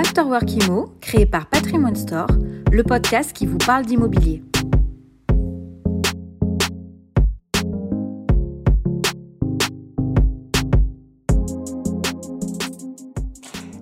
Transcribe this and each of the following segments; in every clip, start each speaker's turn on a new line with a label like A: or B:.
A: Afterwork Imo, créé par Patrimoine Store, le podcast qui vous parle d'immobilier.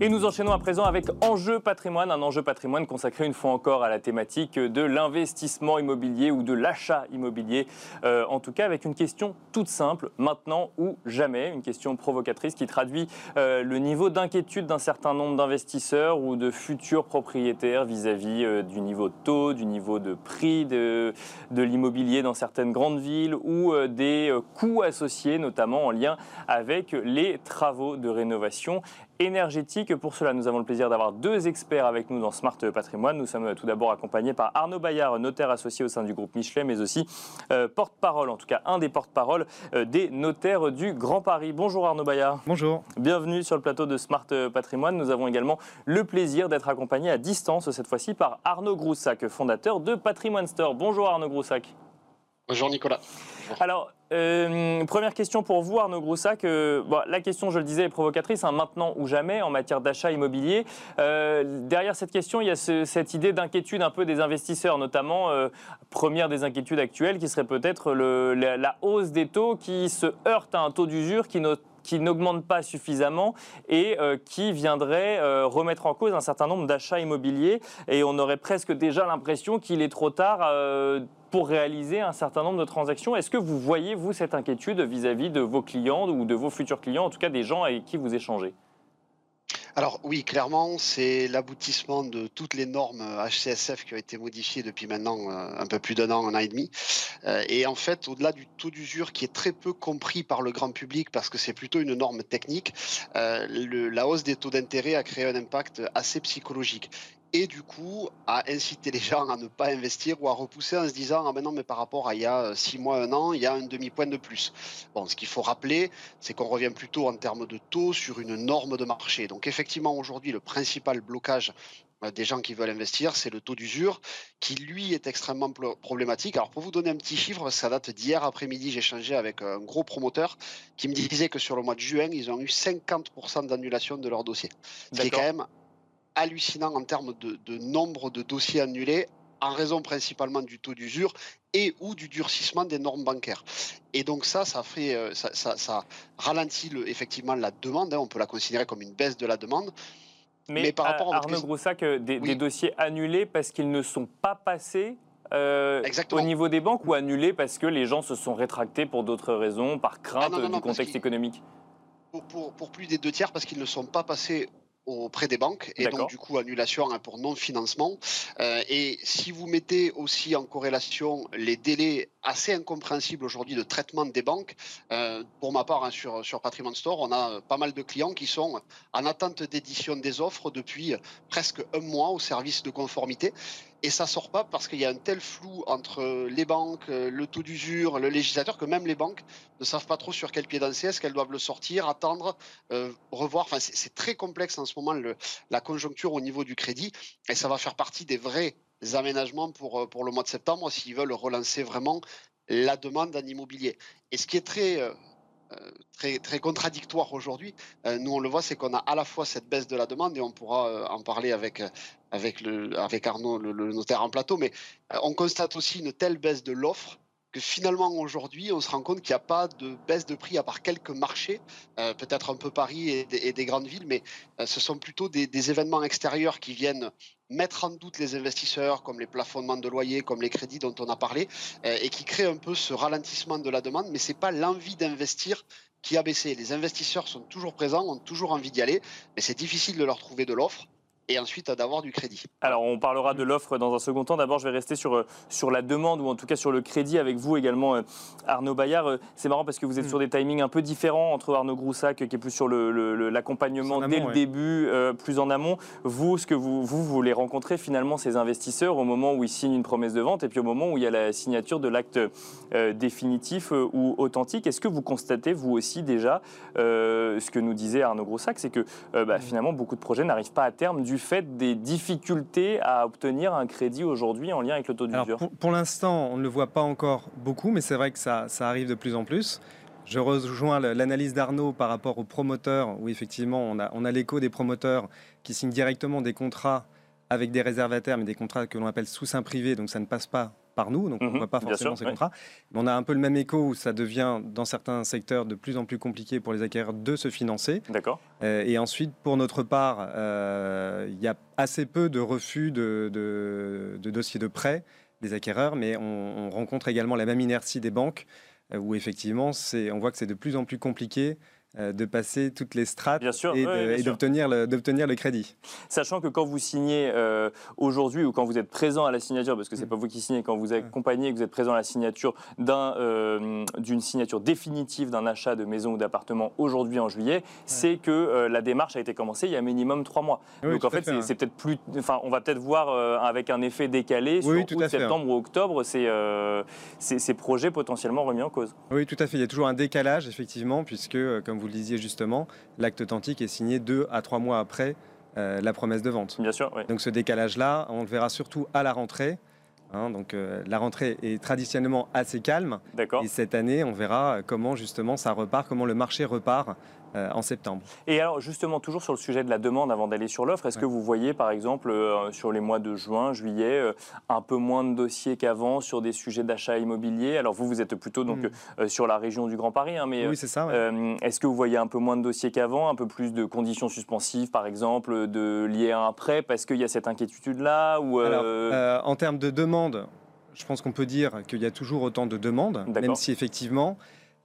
B: Et nous enchaînons à présent avec Enjeu patrimoine, un enjeu patrimoine consacré une fois encore à la thématique de l'investissement immobilier ou de l'achat immobilier. Euh, en tout cas, avec une question toute simple, maintenant ou jamais, une question provocatrice qui traduit euh, le niveau d'inquiétude d'un certain nombre d'investisseurs ou de futurs propriétaires vis-à-vis euh, du niveau de taux, du niveau de prix de, de l'immobilier dans certaines grandes villes ou des coûts associés, notamment en lien avec les travaux de rénovation énergétique. Pour cela, nous avons le plaisir d'avoir deux experts avec nous dans Smart Patrimoine. Nous sommes tout d'abord accompagnés par Arnaud Bayard, notaire associé au sein du groupe Michelet, mais aussi euh, porte-parole, en tout cas un des porte-parole euh, des notaires du Grand Paris. Bonjour Arnaud Bayard.
C: Bonjour.
B: Bienvenue sur le plateau de Smart Patrimoine. Nous avons également le plaisir d'être accompagnés à distance, cette fois-ci par Arnaud Groussac, fondateur de Patrimoine Store. Bonjour Arnaud Groussac.
D: Bonjour Nicolas.
B: Alors, euh, première question pour vous, Arnaud Groussac. Euh, la question, je le disais, est provocatrice, hein, maintenant ou jamais en matière d'achat immobilier. Euh, derrière cette question, il y a cette idée d'inquiétude un peu des investisseurs, notamment, première des inquiétudes actuelles, qui serait peut-être la, hausse des taux qui se heurte à un taux d'usure qui, qui n'augmente pas suffisamment et qui viendrait remettre en cause un certain nombre d'achats immobiliers. Et on aurait presque déjà l'impression qu'il est trop tard pour réaliser un certain nombre de transactions. Est-ce que vous voyez, vous, cette inquiétude vis-à-vis de vos clients ou de vos futurs clients, en tout cas des gens avec qui vous échangez?
D: Alors oui, clairement, c'est l'aboutissement de toutes les normes HCSF qui ont été modifiées depuis maintenant euh, un peu plus d'un an, un an et demi. Euh, et en fait, au-delà du taux d'usure qui est très peu compris par le grand public parce que c'est plutôt une norme technique, euh, la hausse des taux d'intérêt a créé un impact assez psychologique et du coup à inciter les gens à ne pas investir ou à repousser en se disant ah ben non mais par rapport à il y a six mois un an il y a un demi point de plus bon ce qu'il faut rappeler c'est qu'on revient plutôt en termes de taux sur une norme de marché donc effectivement aujourd'hui le principal blocage euh, des gens qui veulent investir, c'est le taux d'usure qui, lui, est extrêmement problématique. Alors, pour vous donner un petit chiffre, ça date d'hier après-midi, j'ai échangé avec un gros promoteur qui me disait que sur le mois de juin, ils ont eu 50% d'annulation de leur dossier. Ce qui est quand même hallucinant en termes de, nombre de dossiers annulés en raison principalement du taux d'usure et ou du durcissement des normes bancaires. Et donc ça, ça fait, euh, ça, ralentit effectivement la demande. Hein. on peut la considérer comme une baisse de la demande.
B: Mais, par rapport à Arnaud Groussac, des, des, dossiers annulés parce qu'ils ne sont pas passés euh, au niveau des banques ou annulés parce que les gens se sont rétractés pour d'autres raisons, par crainte ah du contexte économique?
D: pour, pour, plus des deux tiers parce qu'ils ne sont pas passés auprès des banques et donc du coup annulation hein, pour non-financement. Euh, et si vous mettez aussi en corrélation les délais assez incompréhensibles aujourd'hui de traitement des banques, euh, pour ma part hein, sur, sur Patrimoine Store, on a pas mal de clients qui sont en attente d'édition des offres depuis presque un mois au service de conformité et ça sort pas parce qu'il y a un tel flou entre les banques, le taux d'usure, le législateur que même les banques ne savent pas trop sur quel pied danser, est-ce qu'elles doivent le sortir, attendre, euh, revoir? Enfin, c'est très complexe en ce moment la conjoncture au niveau du crédit et ça va faire partie des vrais aménagements pour, euh, pour le mois de septembre s'ils veulent relancer vraiment la demande en immobilier. Et ce qui est très euh, très, très contradictoire aujourd'hui. nous, on le voit, c'est qu'on a à la fois cette baisse de la demande, et on pourra en parler avec, avec, le, Arnaud, le, notaire en plateau, mais euh, on constate aussi une telle baisse de l'offre que finalement aujourd'hui, on se rend compte qu'il n'y a pas de baisse de prix à part quelques marchés, euh, peut-être un peu Paris et, des grandes villes, mais euh, ce sont plutôt des, événements extérieurs qui viennent mettre en doute les investisseurs, comme les plafonnements de loyers, comme les crédits dont on a parlé, et qui créent un peu ce ralentissement de la demande, mais ce n'est pas l'envie d'investir qui a baissé. Les investisseurs sont toujours présents, ont toujours envie d'y aller, mais c'est difficile de leur trouver de l'offre et ensuite d'avoir du crédit.
B: Alors on parlera de l'offre dans un second temps. D'abord, je vais rester sur, euh, sur la demande ou en tout cas sur le crédit avec vous également, euh, Arnaud Bayard. Euh, c'est marrant parce que vous êtes mm. sur des timings un peu différents entre Arnaud Groussac qui est plus sur l'accompagnement le, dès le début, plus en amont. Vous, ce que vous, vous, voulez rencontrer finalement ces investisseurs au moment où ils signent une promesse de vente et puis au moment où il y a la signature de l'acte définitif ou authentique. Est-ce que vous constatez vous aussi déjà ce que nous disait Arnaud Groussac, c'est que bah, mm. finalement beaucoup de projets n'arrivent pas à terme du fait des difficultés à obtenir un crédit aujourd'hui en lien avec le taux d'usure
C: Pour, pour l'instant, on ne le voit pas encore beaucoup, mais c'est vrai que ça, arrive de plus en plus. je rejoins l'analyse d'Arnaud par rapport aux promoteurs, où effectivement on a, l'écho des promoteurs qui signent directement des contrats avec des réservataires, mais des contrats que l'on appelle sous sein privé, donc ça ne passe pas par nous, donc on ne mhm, voit pas forcément ces contrats. Mais on a un peu le même écho où ça devient, dans certains secteurs, de plus en plus compliqué pour les acquéreurs de se financer.
B: D'accord.
C: Euh, et ensuite, pour notre part, euh, il y a assez peu de refus de, de, dossiers de prêt des acquéreurs, mais on, on, rencontre également la même inertie des banques, euh, où effectivement, on voit que c'est de plus en plus compliqué de passer toutes les strates et d'obtenir le, le, crédit.
B: Sachant que quand vous signez euh, aujourd'hui ou quand vous êtes présent à la signature, parce que c'est n'est mm. pas vous qui signez, quand vous accompagnez, que vous êtes présent à la signature euh, d'une signature définitive d'un achat de maison ou d'appartement aujourd'hui en juillet, c'est que la démarche a été commencée il y a minimum trois mois. Donc en fait, c'est peut-être plus, enfin, on va peut-être voir avec un effet décalé sur septembre ou octobre ces, ces, projets potentiellement remis en cause.
C: Oui, tout à fait. Il y a toujours un décalage effectivement, puisque comme vous le disiez justement, l'acte authentique est signé deux à trois mois après euh, la promesse de vente.
B: Bien sûr.
C: Donc ce décalage-là, on le verra surtout à la rentrée. Hein. donc euh, la rentrée est traditionnellement assez calme.
B: D'accord.
C: Et cette année, on verra comment justement ça repart, comment le marché repart euh, en septembre.
B: Et alors justement, toujours sur le sujet de la demande avant d'aller sur l'offre, est-ce que vous voyez par exemple euh, sur les mois de juin, juillet, euh, un peu moins de dossiers qu'avant sur des sujets d'achat immobilier? Alors vous, vous êtes plutôt donc, hmm. sur la région du Grand Paris, hein, mais
C: oui, c'est ça.
B: est-ce que vous voyez un peu moins de dossiers qu'avant, un peu plus de conditions suspensives par exemple, de liées à un prêt parce qu'il y a cette inquiétude-là ou,
C: En termes de demande, je pense qu'on peut dire qu'il y a toujours autant de demandes, même si effectivement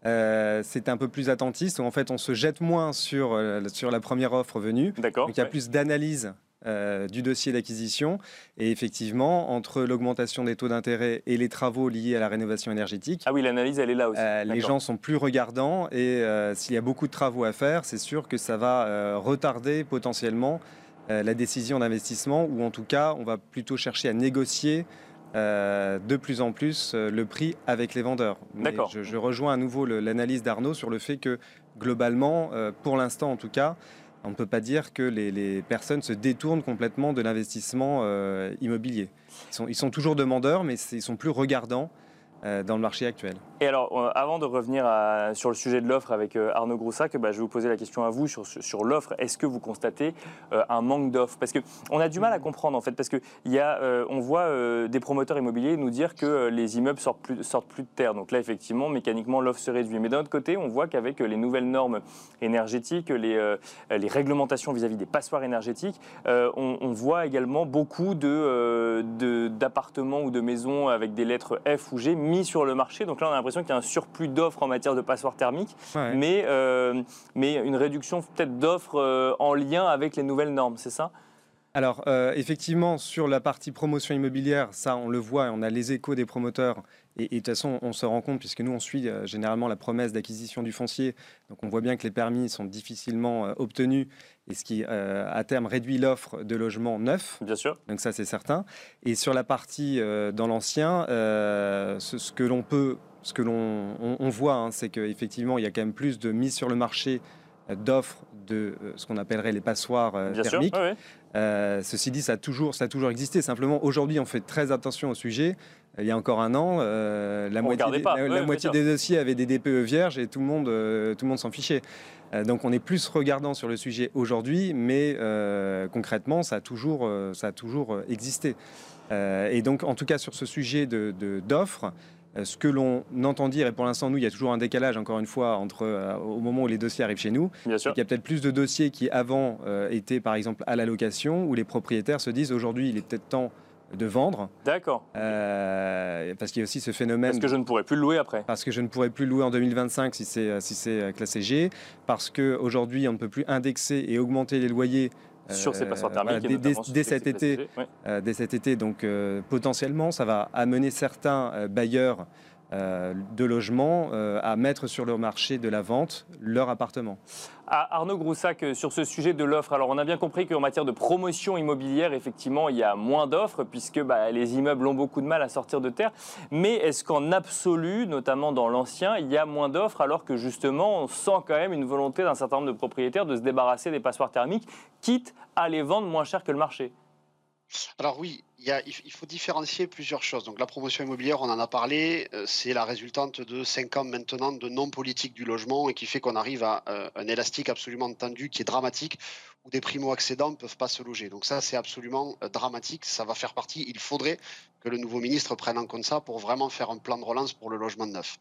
C: euh, c'est un peu plus attentiste. En fait, on se jette moins sur, euh, sur la première offre venue.
B: Donc,
C: il y a plus d'analyse euh, du dossier d'acquisition. Et effectivement, entre l'augmentation des taux d'intérêt et les travaux liés à la rénovation énergétique.
B: Ah oui, l'analyse, elle est là aussi.
C: les gens sont plus regardants et s'il y a beaucoup de travaux à faire, c'est sûr que ça va retarder potentiellement la décision d'investissement ou en tout cas, on va plutôt chercher à négocier euh, de plus en plus euh, le prix avec les vendeurs.
B: D'accord.
C: Je, rejoins à nouveau l'analyse d'Arnaud sur le fait que globalement, euh, pour l'instant en tout cas, on ne peut pas dire que les, personnes se détournent complètement de l'investissement immobilier. Ils sont, ils sont, toujours demandeurs, mais ils sont plus regardants euh, dans le marché actuel.
B: Et alors, euh, avant de revenir sur le sujet de l'offre avec euh, Arnaud Groussac, bah, je vais vous poser la question à vous sur, sur l'offre. Est-ce que vous constatez un manque d'offres? Parce qu'on a du mal à comprendre, en fait, parce qu'on on voit des promoteurs immobiliers nous dire que les immeubles sortent plus, sortent plus de terre. Donc là, effectivement, mécaniquement, l'offre se réduit. Mais d'un autre côté, on voit qu'avec les nouvelles normes énergétiques, les, les réglementations vis-à-vis des passoires énergétiques, on, on, voit également beaucoup d'appartements de, ou de maisons avec des lettres F ou G sur le marché. Donc là, on a l'impression qu'il y a un surplus d'offres en matière de passoires thermiques, mais, euh, mais une réduction peut-être d'offres euh, en lien avec les nouvelles normes, c'est ça?
C: Alors, euh, effectivement, sur la partie promotion immobilière, ça, on le voit, on a les échos des promoteurs. Et, de toute façon, on se rend compte, puisque nous, on suit généralement la promesse d'acquisition du foncier. Donc, on voit bien que les permis sont difficilement obtenus, et ce qui, à terme, réduit l'offre de logements neufs.
B: Bien sûr.
C: Donc, ça, c'est certain. Et sur la partie dans l'ancien, ce, que l'on peut, ce que l'on on, voit, hein, c'est qu'effectivement, il y a quand même plus de mise sur le marché d'offres de ce qu'on appellerait les passoires thermiques. Euh, ceci dit, ça a, toujours, ça a toujours existé. Simplement, aujourd'hui, on fait très attention au sujet. Il y a encore un an, euh, la, moitié, des, la, moitié des, dossiers avaient des DPE vierges et tout le monde, euh, tout le monde s'en fichait. donc, on est plus regardant sur le sujet aujourd'hui, mais concrètement, ça a toujours, ça a toujours existé. et donc, en tout cas, sur ce sujet d'offres, de, euh, ce que l'on entend dire, et pour l'instant, nous, il y a toujours un décalage, encore une fois, entre euh, au moment où les dossiers arrivent chez nous.
B: Il y a
C: peut-être plus de dossiers qui, avant, euh, étaient, par exemple, à la location, où les propriétaires se disent aujourd'hui, il est peut-être temps de vendre.
B: D'accord.
C: parce qu'il y a aussi ce phénomène.
B: Parce que je ne pourrais plus le louer après.
C: Parce que je ne pourrais plus louer en 2025 si c'est si c'est classé G. Parce qu'aujourd'hui, on ne peut plus indexer et augmenter les loyers
B: sur ces passoires thermiques.
C: dès, cet été, euh, dès cet été, donc euh, potentiellement, ça va amener certains euh, bailleurs de logements à mettre sur le marché de la vente leur appartement.
B: Arnaud Groussac, sur ce sujet de l'offre, alors on a bien compris qu'en matière de promotion immobilière, effectivement, il y a moins d'offres puisque bah, les immeubles ont beaucoup de mal à sortir de terre. Mais est-ce qu'en absolu, notamment dans l'ancien, il y a moins d'offres alors que justement on sent quand même une volonté d'un certain nombre de propriétaires de se débarrasser des passoires thermiques, quitte à les vendre moins cher que le marché?
D: Alors oui, il, faut différencier plusieurs choses. Donc la promotion immobilière, on en a parlé, euh, c'est la résultante de cinq ans maintenant de non-politique du logement et qui fait qu'on arrive à euh, un élastique absolument tendu qui est dramatique, où des primo-accédants ne peuvent pas se loger. Donc ça, c'est absolument euh, dramatique. Ça va faire partie, il faudrait que le nouveau ministre prenne en compte ça pour vraiment faire un plan de relance pour le logement neuf.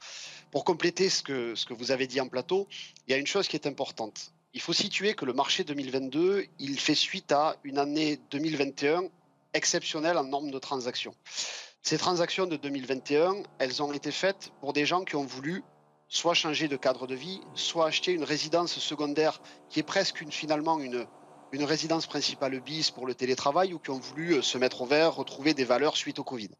D: Pour compléter ce que, ce que vous avez dit en plateau, il y a une chose qui est importante. Il faut situer que le marché 2022, il fait suite à une année 2021 exceptionnel en nombre de transactions. Ces transactions de 2021, elles ont été faites pour des gens qui ont voulu soit changer de cadre de vie, soit acheter une résidence secondaire qui est presque finalement une, une résidence principale bis pour le télétravail ou qui ont voulu euh, se mettre au vert, retrouver des valeurs suite au Covid.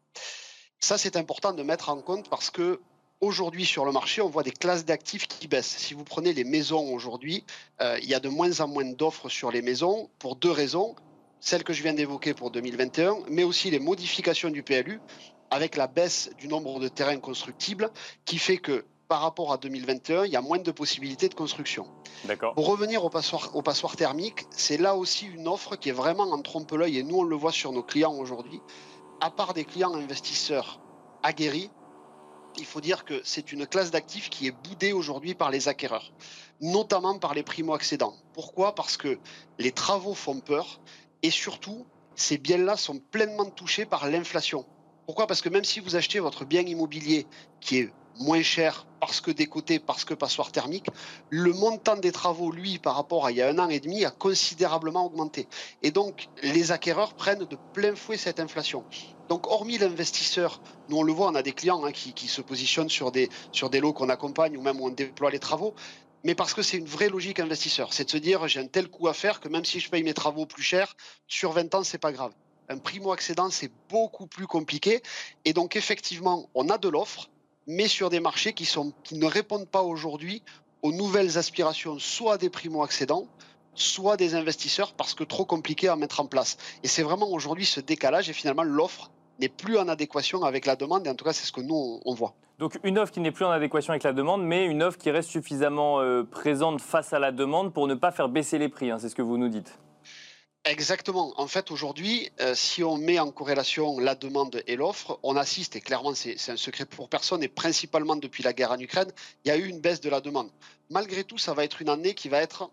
D: Ça, c'est important de mettre en compte parce que aujourd'hui sur le marché, on voit des classes d'actifs qui baissent. Si vous prenez les maisons aujourd'hui, euh, il y a de moins en moins d'offres sur les maisons pour deux raisons celles que je viens d'évoquer pour 2021, mais aussi les modifications du PLU avec la baisse du nombre de terrains constructibles qui fait que par rapport à 2021, il y a moins de possibilités de construction. Pour revenir au passoire, au passoire thermique, c'est là aussi une offre qui est vraiment en trompe-l'œil et nous on le voit sur nos clients aujourd'hui. À part des clients investisseurs aguerris, il faut dire que c'est une classe d'actifs qui est boudée aujourd'hui par les acquéreurs, notamment par les primo-accédants. Pourquoi? Parce que les travaux font peur et surtout, ces biens-là sont pleinement touchés par l'inflation. Pourquoi? Parce que même si vous achetez votre bien immobilier qui est moins cher parce que décoté, parce que passoire thermique, le montant des travaux, lui, par rapport à il y a un an et demi, a considérablement augmenté. Et donc, les acquéreurs prennent de plein fouet cette inflation. Donc, hormis l'investisseur, nous on le voit, on a des clients hein, qui, qui, se positionnent sur des, sur des lots qu'on accompagne ou même où on déploie les travaux mais parce que c'est une vraie logique investisseur. C'est de se dire, j'ai un tel coût à faire que même si je paye mes travaux plus cher, sur 20 ans, c'est pas grave. Un primo-accédant, c'est beaucoup plus compliqué. Et donc, effectivement, on a de l'offre, mais sur des marchés qui, sont, qui ne répondent pas aujourd'hui aux nouvelles aspirations, soit des primo-accédants, soit des investisseurs, parce que trop compliqué à mettre en place. Et c'est vraiment aujourd'hui ce décalage, et finalement, l'offre n'est plus en adéquation avec la demande, et en tout cas, c'est ce que nous, on voit.
B: Donc une offre qui n'est plus en adéquation avec la demande, mais une offre qui reste suffisamment euh, présente face à la demande pour ne pas faire baisser les prix, hein, c'est ce que vous nous dites.
D: Exactement. En fait, aujourd'hui, euh, si on met en corrélation la demande et l'offre, on assiste, et clairement c'est un secret pour personne, et principalement depuis la guerre en Ukraine, il y a eu une baisse de la demande. Malgré tout, ça va être une année qui va être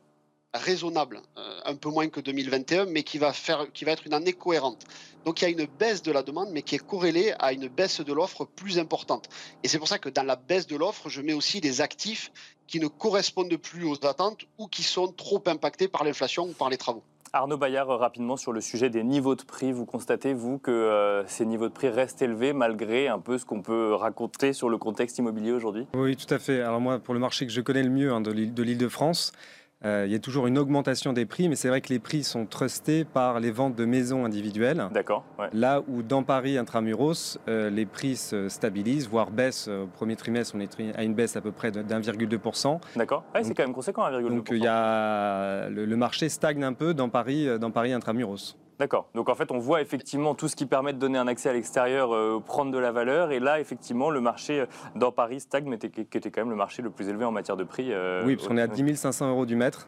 D: raisonnable, euh, un peu moins que 2021, mais qui va, faire, qui va être une année cohérente. Donc il y a une baisse de la demande, mais qui est corrélée à une baisse de l'offre plus importante. Et c'est pour ça que dans la baisse de l'offre, je mets aussi des actifs qui ne correspondent plus aux attentes ou qui sont trop impactés par l'inflation ou par les travaux.
B: Arnaud Bayard, rapidement sur le sujet des niveaux de prix, vous constatez, vous, que euh, ces niveaux de prix restent élevés malgré un peu ce qu'on peut raconter sur le contexte immobilier aujourd'hui?
C: Oui, tout à fait. Alors moi, pour le marché que je connais le mieux hein, de l'île de France, euh, il y a toujours une augmentation des prix, mais c'est vrai que les prix sont trustés par les ventes de maisons individuelles.
B: D'accord.
C: Là où dans Paris intramuros, euh, les prix se stabilisent, voire baissent. Au premier trimestre, on est à une baisse à peu près d'1,2%.
B: D'accord. c'est quand même conséquent, 1,2%.
C: Donc il y a, le, le, marché stagne un peu dans Paris, euh, dans Paris intramuros.
B: D'accord. Donc en fait, on voit effectivement tout ce qui permet de donner un accès à l'extérieur euh, prendre de la valeur. Et là, effectivement, le marché euh, dans Paris stagne, mais qui était quand même le marché le plus élevé en matière de prix.
C: Euh, oui, parce qu'on est à 10 500 euros du mètre.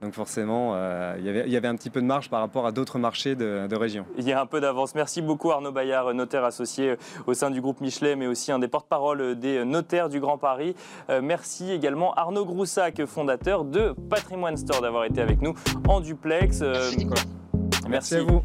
C: Donc forcément, il y avait un petit peu de marge par rapport à d'autres marchés de, de, région.
B: Il y a un peu d'avance. Merci beaucoup Arnaud Bayard, notaire associé au sein du groupe Michelet, mais aussi un des porte-parole des notaires du Grand Paris. merci également Arnaud Groussac, fondateur de Patrimoine Store, d'avoir été avec nous en duplex.
C: Merci à vous.